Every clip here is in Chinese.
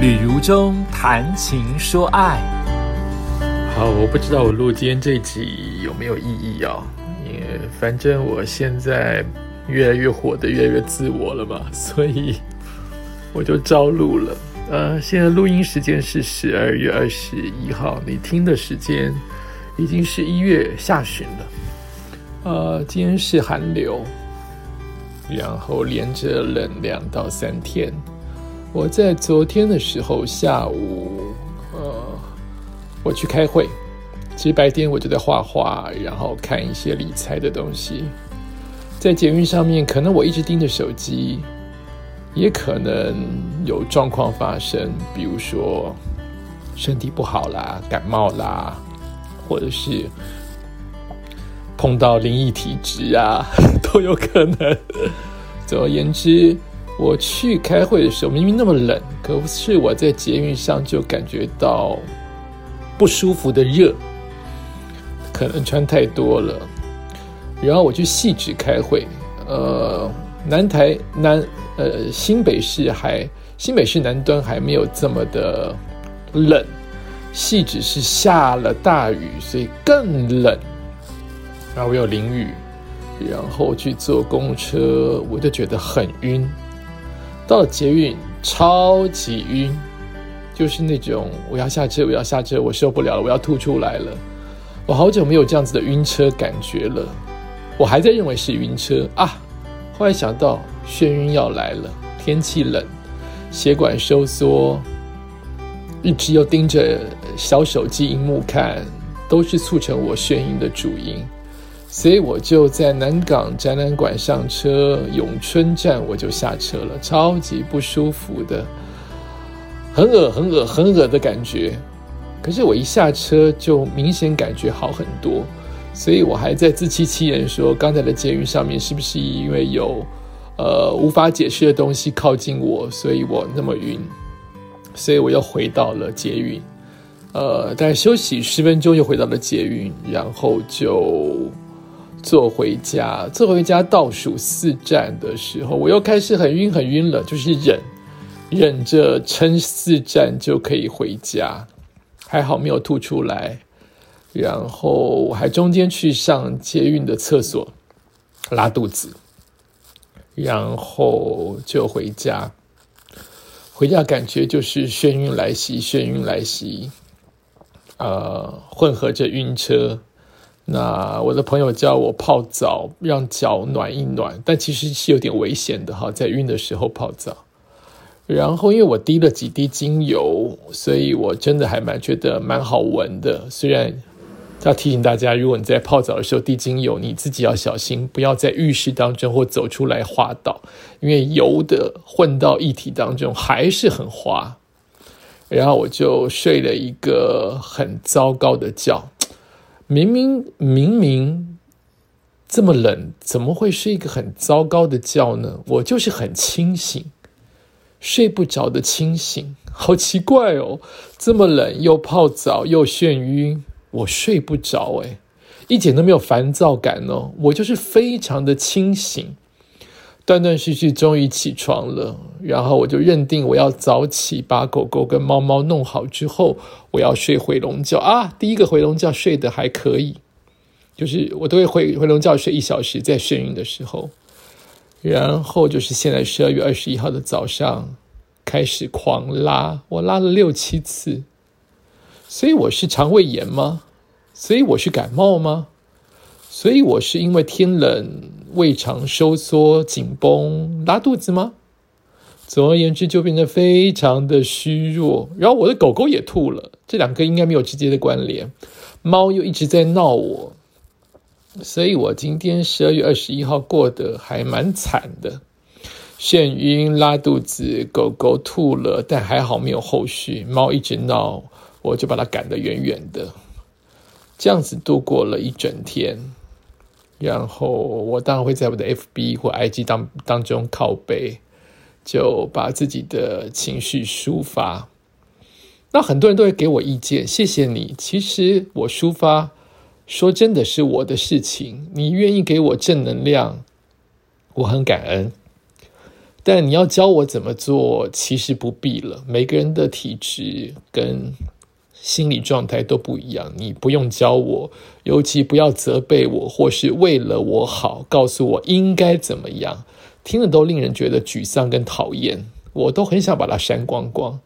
旅如中谈情说爱。好，我不知道我录今天这集有没有意义啊？因为反正我现在越来越活得越来越自我了嘛，所以我就照录了。呃，现在录音时间是十二月二十一号，你听的时间已经是一月下旬了。呃，今天是寒流，然后连着冷两到三天。我在昨天的时候下午，呃，我去开会。其实白天我就在画画，然后看一些理财的东西。在捷运上面，可能我一直盯着手机，也可能有状况发生，比如说身体不好啦、感冒啦，或者是碰到灵异体质啊，都有可能。总而言之。我去开会的时候，明明那么冷，可是我在捷运上就感觉到不舒服的热，可能穿太多了。然后我去细致开会，呃，南台南呃新北市还新北市南端还没有这么的冷，细致是下了大雨，所以更冷。然后我有淋雨，然后去坐公车，我就觉得很晕。到了捷运，超级晕，就是那种我要下车，我要下车，我受不了了，我要吐出来了。我好久没有这样子的晕车感觉了，我还在认为是晕车啊。后来想到眩晕要来了，天气冷，血管收缩，一直又盯着小手机荧幕看，都是促成我眩晕的主因。所以我就在南港展览馆上车，永春站我就下车了，超级不舒服的，很恶很恶很恶的感觉。可是我一下车就明显感觉好很多，所以我还在自欺欺人说，刚才的监狱上面是不是因为有呃无法解释的东西靠近我，所以我那么晕？所以我又回到了捷运，呃，大概休息十分钟又回到了捷运，然后就。坐回家，坐回家倒数四站的时候，我又开始很晕很晕了，就是忍，忍着撑四站就可以回家，还好没有吐出来。然后我还中间去上捷运的厕所拉肚子，然后就回家。回家感觉就是眩晕来袭，眩晕来袭，呃，混合着晕车。那我的朋友叫我泡澡，让脚暖一暖，但其实是有点危险的哈，在晕的时候泡澡。然后因为我滴了几滴精油，所以我真的还蛮觉得蛮好闻的。虽然要提醒大家，如果你在泡澡的时候滴精油，你自己要小心，不要在浴室当中或走出来滑倒，因为油的混到液体当中还是很滑。然后我就睡了一个很糟糕的觉。明明明明这么冷，怎么会睡一个很糟糕的觉呢？我就是很清醒，睡不着的清醒，好奇怪哦！这么冷又泡澡又眩晕，我睡不着哎，一点都没有烦躁感哦，我就是非常的清醒。断断续续，终于起床了。然后我就认定我要早起，把狗狗跟猫猫弄好之后，我要睡回笼觉啊！第一个回笼觉睡得还可以，就是我都会回回笼觉睡一小时，在眩晕的时候。然后就是现在十二月二十一号的早上开始狂拉，我拉了六七次。所以我是肠胃炎吗？所以我是感冒吗？所以我是因为天冷。胃肠收缩紧绷拉肚子吗？总而言之，就变得非常的虚弱。然后我的狗狗也吐了，这两个应该没有直接的关联。猫又一直在闹我，所以我今天十二月二十一号过得还蛮惨的，眩晕、拉肚子，狗狗吐了，但还好没有后续。猫一直闹，我就把它赶得远远的，这样子度过了一整天。然后我当然会在我的 FB 或 IG 当当中靠背，就把自己的情绪抒发。那很多人都会给我意见，谢谢你。其实我抒发，说真的是我的事情。你愿意给我正能量，我很感恩。但你要教我怎么做，其实不必了。每个人的体质跟心理状态都不一样，你不用教我，尤其不要责备我，或是为了我好告诉我应该怎么样，听了都令人觉得沮丧跟讨厌，我都很想把它删光光。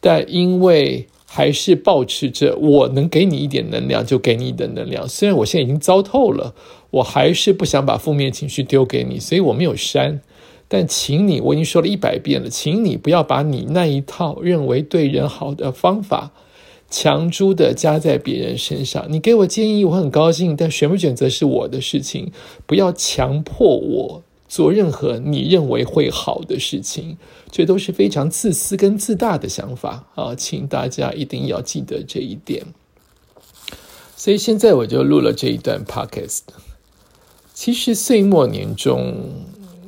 但因为还是保持着我能给你一点能量就给你的能量，虽然我现在已经糟透了，我还是不想把负面情绪丢给你，所以我没有删。但请你，我已经说了一百遍了，请你不要把你那一套认为对人好的方法强租的加在别人身上。你给我建议，我很高兴，但选不选择是我的事情，不要强迫我做任何你认为会好的事情。这都是非常自私跟自大的想法啊，请大家一定要记得这一点。所以现在我就录了这一段 podcast。其实岁末年终。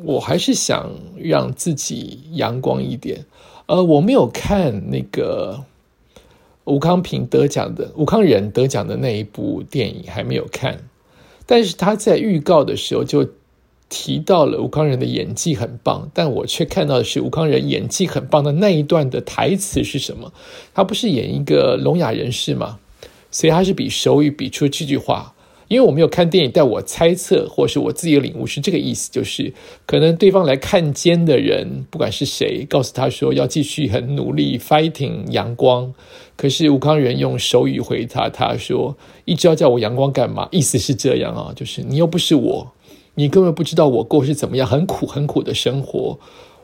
我还是想让自己阳光一点。呃，我没有看那个吴康平得奖的吴康仁得奖的那一部电影，还没有看。但是他在预告的时候就提到了吴康仁的演技很棒，但我却看到的是吴康仁演技很棒的那一段的台词是什么？他不是演一个聋哑人士吗？所以他是比手语比出这句话。因为我没有看电影，但我猜测，或是我自己的领悟是这个意思，就是可能对方来看监的人，不管是谁，告诉他说要继续很努力，fighting 阳光。可是吴康仁用手语回答他说：“一直要叫我阳光干嘛？”意思是这样啊，就是你又不是我，你根本不知道我过是怎么样很苦很苦的生活，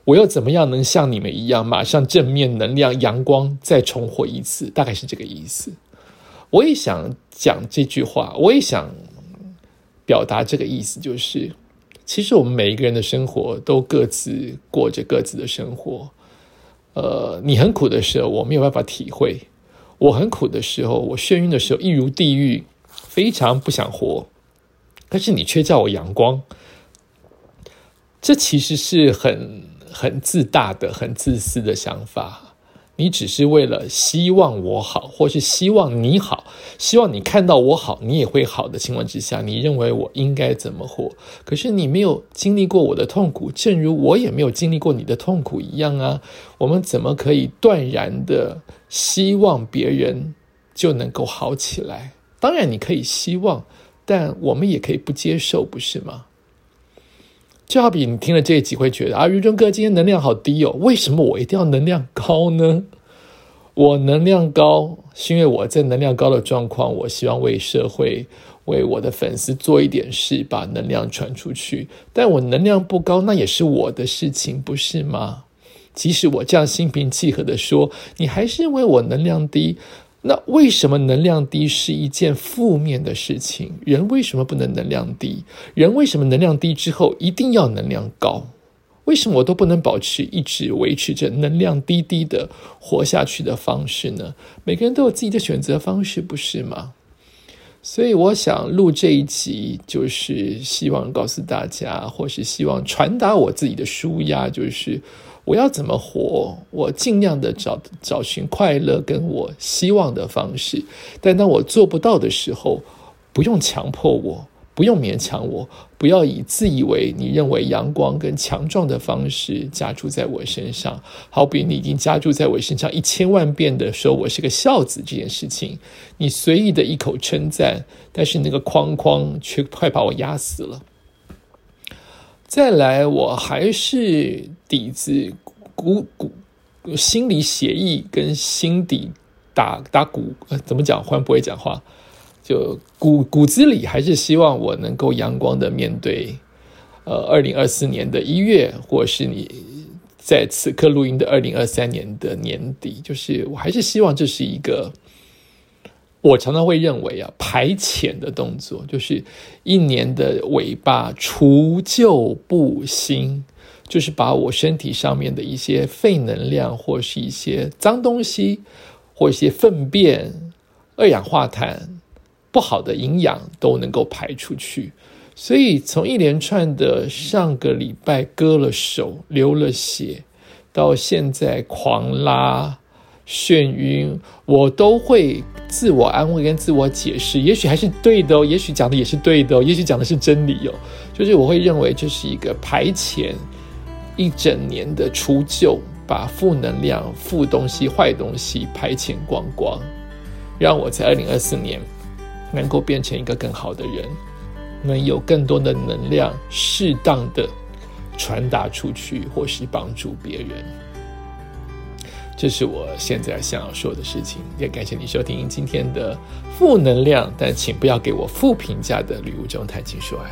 我又怎么样能像你们一样马上正面能量阳光再重活一次？大概是这个意思。我也想讲这句话，我也想表达这个意思，就是其实我们每一个人的生活都各自过着各自的生活。呃，你很苦的时候，我没有办法体会；我很苦的时候，我眩晕的时候，一如地狱，非常不想活。可是你却叫我阳光，这其实是很很自大的、很自私的想法。你只是为了希望我好，或是希望你好，希望你看到我好，你也会好的情况之下，你认为我应该怎么活？可是你没有经历过我的痛苦，正如我也没有经历过你的痛苦一样啊！我们怎么可以断然的希望别人就能够好起来？当然你可以希望，但我们也可以不接受，不是吗？就好比你听了这一集会觉得啊，余中哥今天能量好低哦，为什么我一定要能量高呢？我能量高是因为我在能量高的状况，我希望为社会、为我的粉丝做一点事，把能量传出去。但我能量不高，那也是我的事情，不是吗？即使我这样心平气和的说，你还是认为我能量低。那为什么能量低是一件负面的事情？人为什么不能能量低？人为什么能量低之后一定要能量高？为什么我都不能保持一直维持着能量低低的活下去的方式呢？每个人都有自己的选择方式，不是吗？所以我想录这一集，就是希望告诉大家，或是希望传达我自己的书压，就是。我要怎么活？我尽量的找找寻快乐，跟我希望的方式。但当我做不到的时候，不用强迫我，不用勉强我，不要以自以为你认为阳光跟强壮的方式加注在我身上。好比你已经加注在我身上一千万遍的说我是个孝子这件事情，你随意的一口称赞，但是那个框框却快把我压死了。再来，我还是底子骨骨心理协议跟心底打打鼓，怎么讲？忽然不会讲话，就骨骨子里还是希望我能够阳光的面对，呃，二零二四年的一月，或是你在此刻录音的二零二三年的年底，就是我还是希望这是一个。我常常会认为啊，排遣的动作就是一年的尾巴除旧布新，就是把我身体上面的一些废能量，或是一些脏东西，或一些粪便、二氧化碳、不好的营养都能够排出去。所以从一连串的上个礼拜割了手、流了血，到现在狂拉。眩晕，我都会自我安慰跟自我解释，也许还是对的，也许讲的也是对的，也许讲的是真理哦。就是我会认为这是一个排遣一整年的除旧，把负能量、负东西、坏东西排遣光光，让我在二零二四年能够变成一个更好的人，能有更多的能量，适当的传达出去，或是帮助别人。这是我现在想要说的事情。也感谢你收听今天的负能量，但请不要给我负评价的《礼物中谈情说爱》。